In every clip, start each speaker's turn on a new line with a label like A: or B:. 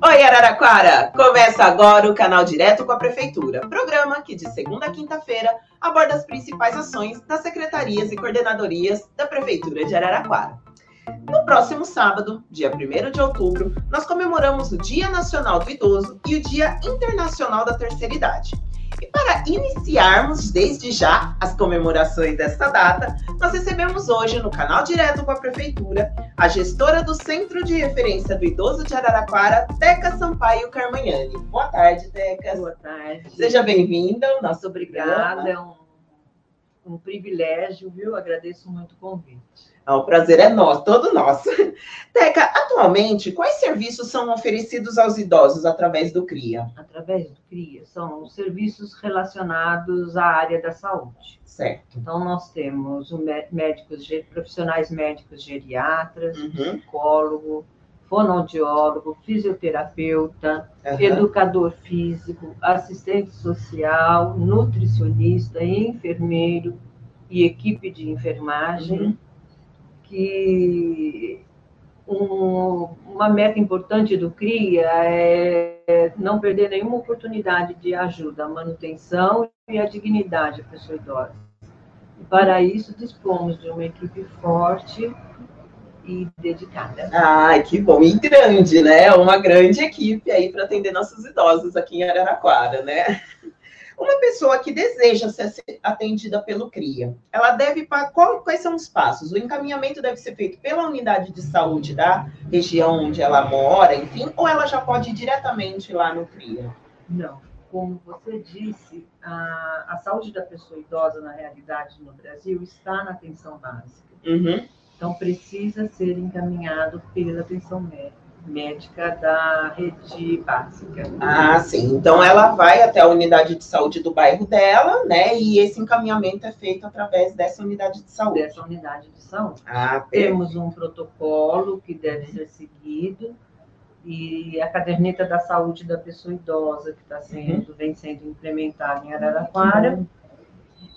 A: Oi, Araraquara! Começa agora o canal Direto com a Prefeitura, programa que de segunda a quinta-feira aborda as principais ações das secretarias e coordenadorias da Prefeitura de Araraquara. No próximo sábado, dia 1 de outubro, nós comemoramos o Dia Nacional do Idoso e o Dia Internacional da Terceira Idade. E para iniciarmos desde já as comemorações desta data, nós recebemos hoje no canal Direto com a Prefeitura a gestora do Centro de Referência do Idoso de Araraquara, Teca Sampaio Carmagnani. Boa tarde, Teca.
B: Boa tarde.
A: Seja bem-vinda.
B: Nossa, obrigada. É um, um privilégio, viu? Agradeço muito o convite.
A: O prazer é nosso, todo nosso. Teca, atualmente, quais serviços são oferecidos aos idosos através do CRIA?
B: Através do CRIA, são os serviços relacionados à área da saúde.
A: Certo.
B: Então, nós temos médicos, profissionais médicos geriatras, uhum. psicólogo, fonoaudiólogo, fisioterapeuta, uhum. educador físico, assistente social, nutricionista, enfermeiro e equipe de enfermagem. Uhum que um, uma meta importante do CRIA é não perder nenhuma oportunidade de ajuda à manutenção e à dignidade da pessoa idosa. E para isso, dispomos de uma equipe forte e dedicada.
A: Ah, que bom! E grande, né? Uma grande equipe aí para atender nossos idosos aqui em Araraquara, né? Uma pessoa que deseja ser atendida pelo CRIA, ela deve qual, quais são os passos? O encaminhamento deve ser feito pela unidade de saúde da região onde ela mora, enfim, ou ela já pode ir diretamente lá no CRIA?
B: Não. Como você disse, a, a saúde da pessoa idosa, na realidade, no Brasil, está na atenção básica.
A: Uhum.
B: Então, precisa ser encaminhado pela atenção médica médica da rede básica.
A: Ah, sim. Então ela vai até a unidade de saúde do bairro dela, né? E esse encaminhamento é feito através dessa unidade de saúde.
B: Dessa unidade de saúde.
A: Ah,
B: Temos um protocolo que deve ser seguido e a caderneta da saúde da pessoa idosa que está sendo, uhum. vem sendo implementada em Araraquara. Uhum.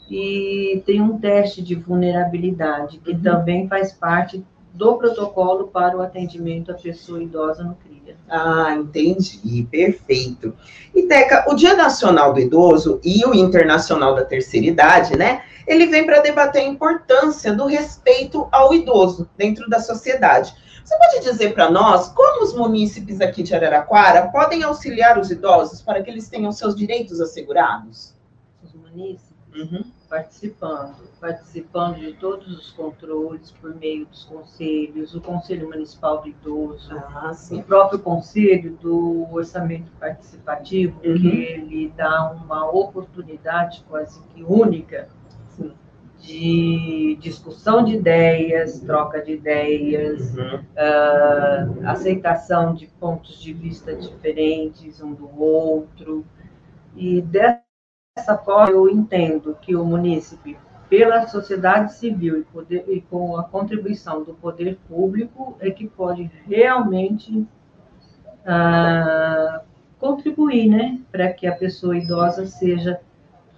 B: E tem um teste de vulnerabilidade que uhum. também faz parte do protocolo para o atendimento à pessoa idosa no CRIA.
A: Ah, entendi, perfeito. E Teca, o Dia Nacional do Idoso e o Internacional da Terceira Idade, né? Ele vem para debater a importância do respeito ao idoso dentro da sociedade. Você pode dizer para nós como os munícipes aqui de Araraquara podem auxiliar os idosos para que eles tenham seus direitos assegurados?
B: Os munícipes? Uhum participando, participando de todos os controles por meio dos conselhos, o Conselho Municipal do Idoso,
A: ah,
B: o próprio Conselho do Orçamento Participativo, uhum. que ele dá uma oportunidade quase que única sim, de discussão de ideias, troca de ideias, uhum. uh, aceitação de pontos de vista diferentes um do outro, e dessa dessa forma, eu entendo que o munícipe, pela sociedade civil e, poder, e com a contribuição do poder público, é que pode realmente ah, contribuir, né, para que a pessoa idosa seja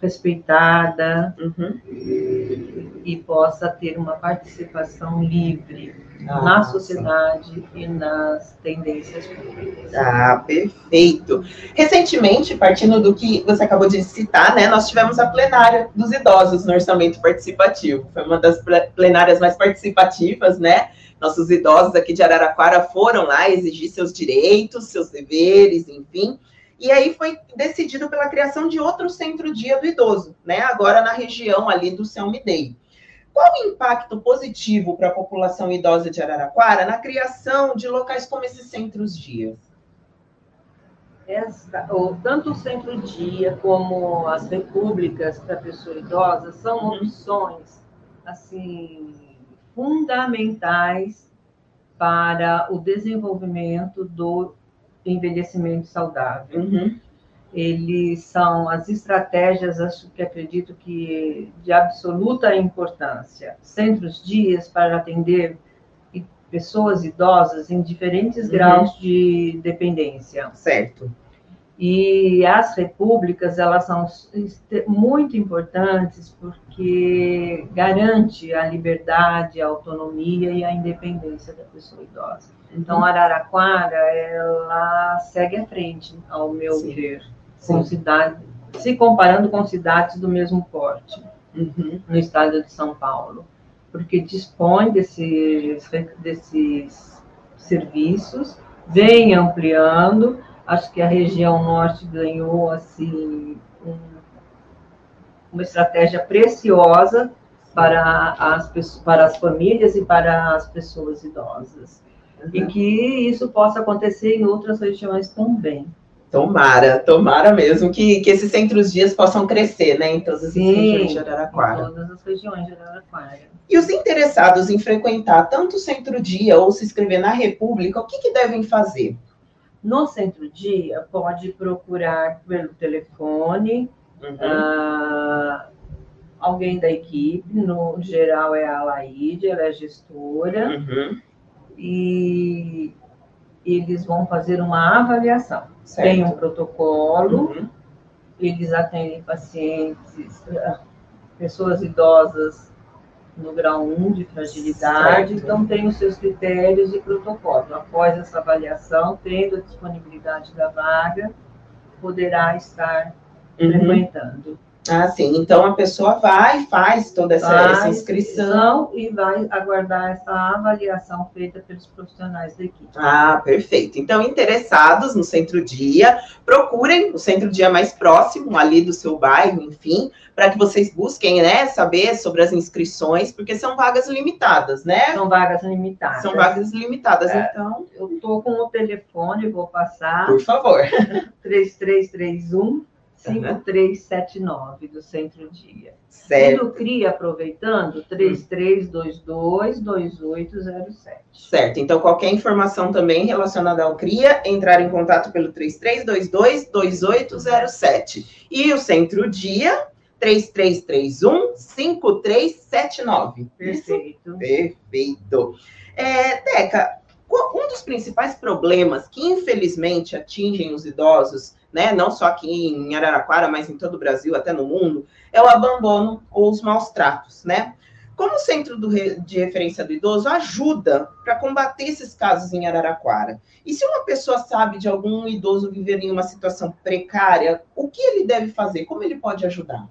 B: respeitada uhum. e possa ter uma participação livre ah, na sociedade e nas tendências públicas.
A: Ah, perfeito. Recentemente, partindo do que você acabou de citar, né, nós tivemos a plenária dos idosos no orçamento participativo. Foi uma das plenárias mais participativas, né? Nossos idosos aqui de Araraquara foram lá exigir seus direitos, seus deveres, enfim. E aí foi decidido pela criação de outro centro-dia do idoso, né? Agora na região ali do São Midei. Qual o impacto positivo para a população idosa de Araraquara na criação de locais como esses centros-dias?
B: tanto o centro-dia como as repúblicas para a pessoa idosa são uhum. opções assim fundamentais para o desenvolvimento do envelhecimento saudável.
A: Uhum.
B: Eles são as estratégias, acho que acredito que de absoluta importância. Centros dias para atender pessoas idosas em diferentes uhum. graus de dependência.
A: Certo.
B: E as repúblicas, elas são muito importantes porque garante a liberdade, a autonomia e a independência da pessoa idosa. Então, Araraquara, ela segue à frente, ao meu
A: Sim.
B: ver,
A: Sim.
B: com cidade, se comparando com cidades do mesmo porte
A: Uhum.
B: no estado de São Paulo, porque dispõe desses, desses serviços, vem ampliando. Acho que a região norte ganhou assim um- uma estratégia preciosa para as, para as famílias e para as pessoas idosas. E que isso possa acontecer em outras regiões também.
A: Tomara, tomara mesmo que, que esses centros dias possam crescer, né, em todas as
B: Sim,
A: regiões de
B: Em
A: Araraquara.
B: todas as regiões de Araraquara.
A: E os interessados em frequentar tanto o centro-dia ou se inscrever na República, o que, que devem fazer?
B: No centro-dia, pode procurar pelo telefone,
A: Uhum.
B: ah, alguém da equipe, no geral é a Laíde, ela é gestora,
A: Uhum.
B: e eles vão fazer uma avaliação.
A: Certo.
B: Tem um protocolo,
A: Uhum.
B: eles atendem pacientes, ah, pessoas idosas no grau 1 de fragilidade,
A: Certo.
B: então tem os seus critérios e protocolo. Após essa avaliação, tendo a disponibilidade da vaga, poderá estar
A: Uhum.
B: frequentando.
A: Ah, sim. Então a pessoa vai, faz toda essa,
B: Faz
A: essa inscrição.
B: e vai aguardar essa avaliação feita pelos profissionais da equipe.
A: Ah, perfeito. Então, interessados no centro-dia, procurem o centro-dia mais próximo, ali do seu bairro, enfim, para que vocês busquem, né, saber sobre as inscrições, porque são vagas limitadas, né?
B: São vagas limitadas.
A: São vagas limitadas,
B: É.
A: então,
B: Eu estou com o telefone, vou passar,
A: por favor.
B: 3331 5379 do Centro Dia. E
A: Certo,
B: do CRI, aproveitando, 3322-2807.
A: certo. Então, qualquer informação também relacionada ao CRIA, entrar em contato pelo 3322-2807. E o centro-dia, 3331-5379.
B: Perfeito.
A: Perfeito. É, Teca, um dos principais problemas que infelizmente atingem os idosos, né, não só aqui em Araraquara, mas em todo o Brasil, até no mundo, é o abandono ou os maus tratos, né? Como o Centro do de Referência do Idoso ajuda para combater esses casos em Araraquara? E se uma pessoa sabe de algum idoso viver em uma situação precária, o que ele deve fazer? Como ele pode ajudar?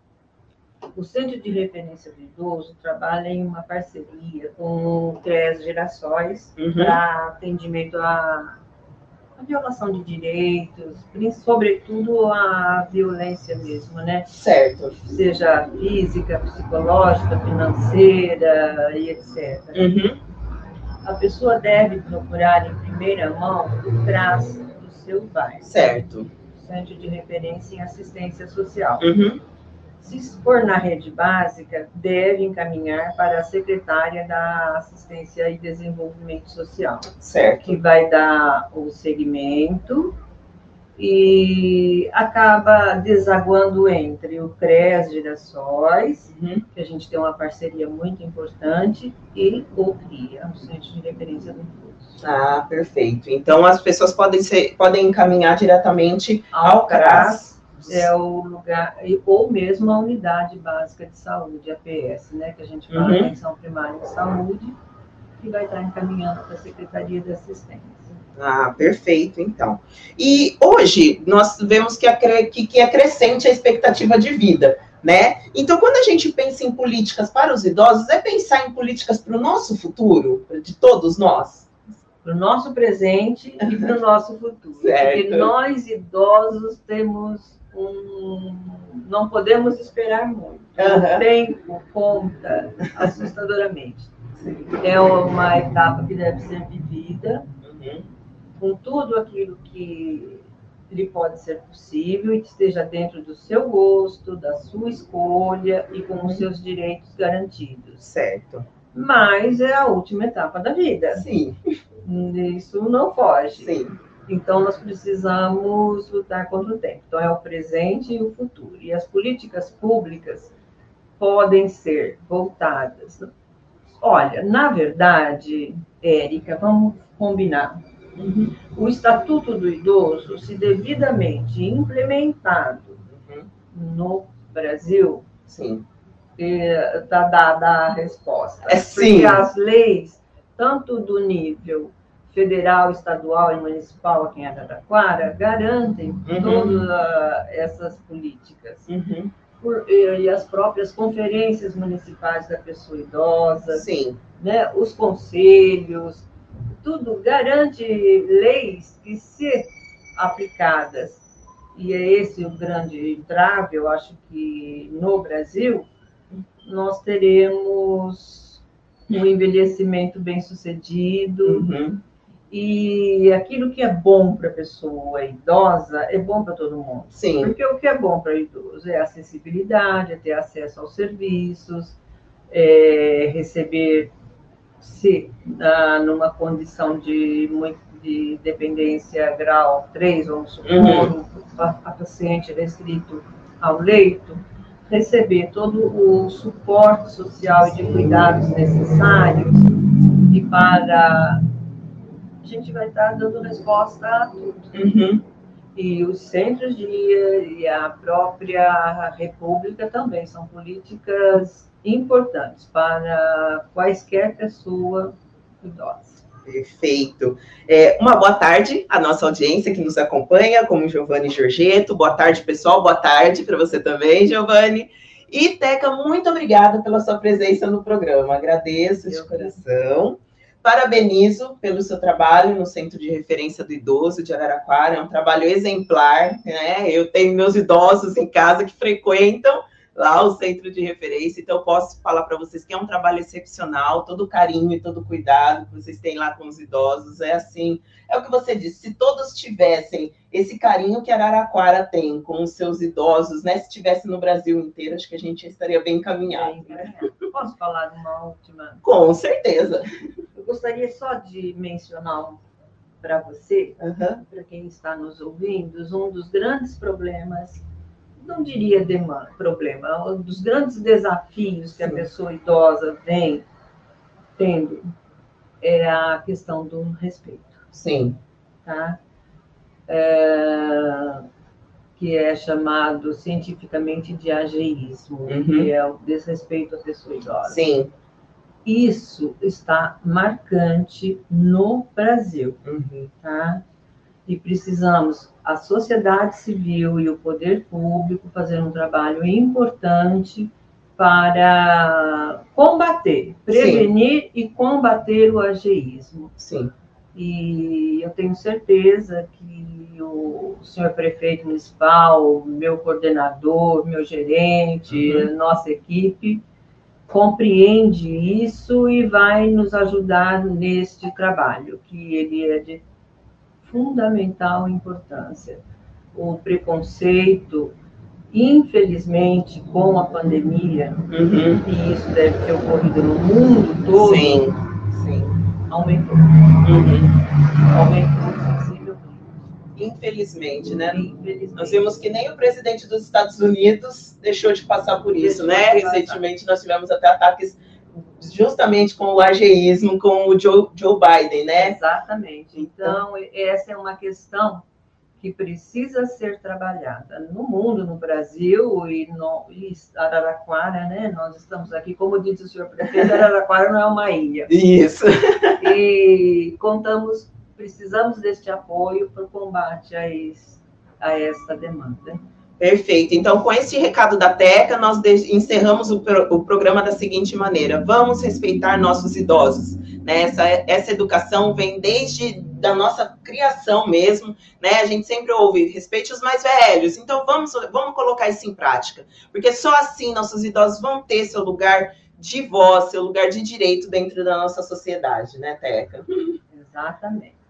B: O Centro de Referência do Idoso trabalha em uma parceria com o CRES Gerações
A: Uhum.
B: para atendimento à, à violação de direitos, sobretudo à violência mesmo, né?
A: Certo.
B: Seja física, psicológica, financeira e etc.
A: Uhum.
B: A pessoa deve procurar em primeira mão o CRAS do seu bairro,
A: Certo.
B: Centro de Referência em Assistência Social.
A: Uhum.
B: Se for na rede básica, deve encaminhar para a secretária da Assistência e Desenvolvimento Social,
A: Certo.
B: que vai dar o segmento e acaba desaguando entre o CRES Girassóis,
A: Uhum.
B: que a gente tem uma parceria muito importante, e o CRIA, o Centro de Referência do Idoso.
A: Ah, perfeito. Então as pessoas podem ser, podem encaminhar diretamente
B: Ao
A: ao CRAS.
B: É o lugar, ou mesmo a unidade básica de saúde, APS, né, que a gente fala
A: Uhum.
B: atenção primária de saúde, que vai estar encaminhando para a Secretaria de Assistência.
A: Ah, perfeito, então. E hoje nós vemos que, a que, que é crescente a expectativa de vida, né? Então, quando a gente pensa em políticas para os idosos, é pensar em políticas para o nosso futuro, de todos nós.
B: Para o nosso presente e para o nosso futuro.
A: Certo.
B: Porque nós, idosos, temos um. Não podemos esperar muito.
A: Aham.
B: O tempo conta assustadoramente. É uma etapa que deve ser vivida
A: Uhum.
B: com tudo aquilo que lhe pode ser possível e que esteja dentro do seu gosto, da sua escolha e com os seus direitos garantidos.
A: Certo.
B: Mas é a última etapa da vida.
A: Sim,
B: Isso não foge.
A: sim.
B: Então, nós precisamos lutar contra o tempo. Então, é o presente e o futuro. E as políticas públicas podem ser voltadas. Olha, na verdade, Érica, vamos combinar.
A: Uhum.
B: O Estatuto do Idoso, se devidamente implementado
A: Uhum.
B: no Brasil,
A: Sim.
B: está dada a resposta.
A: É sim.
B: Porque as leis, tanto do nível federal, estadual e municipal aqui em Araraquara garantem uhum. todas essas políticas. Uhum. Por, e as próprias conferências municipais da pessoa idosa,
A: Sim.
B: Né, os conselhos, tudo garante leis que, se aplicadas, e é esse o grande entrave, eu acho que no Brasil, nós teremos um envelhecimento bem sucedido, uhum. E aquilo que é bom para a pessoa idosa é bom para todo mundo.
A: Sim.
B: Porque o que é bom para o idoso é acessibilidade, é ter acesso aos serviços, é receber se ah, numa condição de, de dependência grau 3, vamos supor, uhum. a, a paciente restrito ao leito, receber todo o suporte social e de cuidados necessários e para a gente vai estar dando resposta a tudo.
A: Uhum.
B: E os centros de e a própria República também são políticas importantes para quaisquer pessoa idosa.
A: Perfeito. É, uma boa tarde à nossa audiência que nos acompanha, como Giovanni Giorgetto. Boa tarde, pessoal. Boa tarde para você também, Giovanni. E, Teca, muito obrigada pela sua presença no programa. Agradeço de coração. Parabenizo pelo seu trabalho no Centro de Referência do Idoso de Araraquara, é um trabalho exemplar, né? Eu tenho meus idosos em casa que frequentam lá o centro de referência, então eu posso falar para vocês que é um trabalho excepcional, todo o carinho e todo o cuidado que vocês têm lá com os idosos, é assim, é o que você disse, se todos tivessem esse carinho que Araraquara tem com os seus idosos, né, se tivesse no Brasil inteiro, acho que a gente estaria bem encaminhado.
B: Né? Posso falar de uma última?
A: Com certeza.
B: Eu gostaria só de mencionar para você, uhum. para quem está nos ouvindo, um dos grandes problemas não diria demanda, problema, um dos grandes desafios que a pessoa idosa vem tendo é a questão do respeito.
A: Sim.
B: Tá? É, que é chamado cientificamente de ageísmo, uhum. que é o desrespeito à pessoa idosa.
A: Sim.
B: Isso está marcante no Brasil,
A: uhum.
B: tá? E precisamos a sociedade civil e o poder público fazer um trabalho importante para combater, prevenir Sim. e combater o ageísmo.
A: Sim.
B: E eu tenho certeza que o senhor prefeito municipal, meu coordenador, meu gerente, uhum. nossa equipe compreende isso e vai nos ajudar neste trabalho, que ele é de fundamental importância. O preconceito, infelizmente, com a pandemia,
A: uhum.
B: e isso deve ter ocorrido no mundo todo,
A: sim, sim.
B: aumentou.
A: Uhum.
B: Aumentou.
A: Infelizmente, né?
B: Infelizmente.
A: Nós vimos que nem o presidente dos Estados Unidos deixou de passar por isso, né? Recentemente nós tivemos até ataques justamente com o ageísmo, com o Joe, Joe Biden, né?
B: Exatamente. Então, essa é uma questão que precisa ser trabalhada no mundo, no Brasil e no e Araraquara, né? Nós estamos aqui, como disse o senhor prefeito, Araraquara não é uma ilha.
A: Isso.
B: E contamos, precisamos deste apoio para o combate a, esse, a essa demanda.
A: Perfeito. Então, com esse recado da Teca, nós encerramos o, pro o, programa da seguinte maneira: vamos respeitar nossos idosos. Né? Essa, essa educação vem desde da nossa criação mesmo, né? A gente sempre ouve respeite os mais velhos. Então, vamos, vamos colocar isso em prática, porque só assim nossos idosos vão ter seu lugar de voz, seu lugar de direito dentro da nossa sociedade, né, Teca?
B: Exatamente.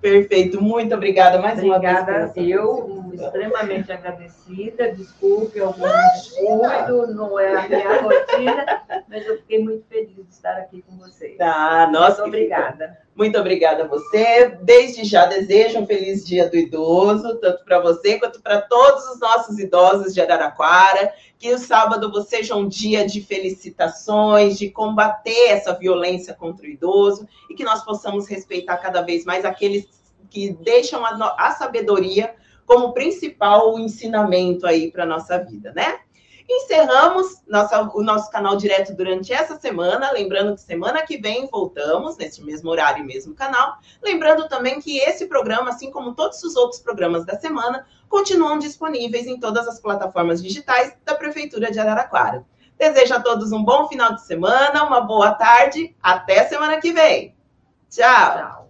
A: Perfeito, muito obrigada mais
B: obrigada,
A: uma vez.
B: Eu, extremamente agradecida. Desculpe algum descuido, não é a minha rotina, mas eu fiquei muito feliz de estar aqui com vocês.
A: Ah, nossa,
B: muito obrigada.
A: Muito obrigada a você. Desde já desejo um feliz dia do idoso, tanto para você quanto para todos os nossos idosos de Araraquara. Que o sábado seja um dia de felicitações, de combater essa violência contra o idoso e que nós possamos respeitar cada vez mais aqueles que deixam a, a sabedoria como principal ensinamento aí para nossa vida, né? Encerramos nossa, o nosso canal direto durante essa semana. Lembrando que semana que vem voltamos, nesse mesmo horário e mesmo canal. Lembrando também que esse programa, assim como todos os outros programas da semana, continuam disponíveis em todas as plataformas digitais da Prefeitura de Araraquara. Desejo a todos um bom final de semana, uma boa tarde. Até semana que vem. Tchau. Tchau.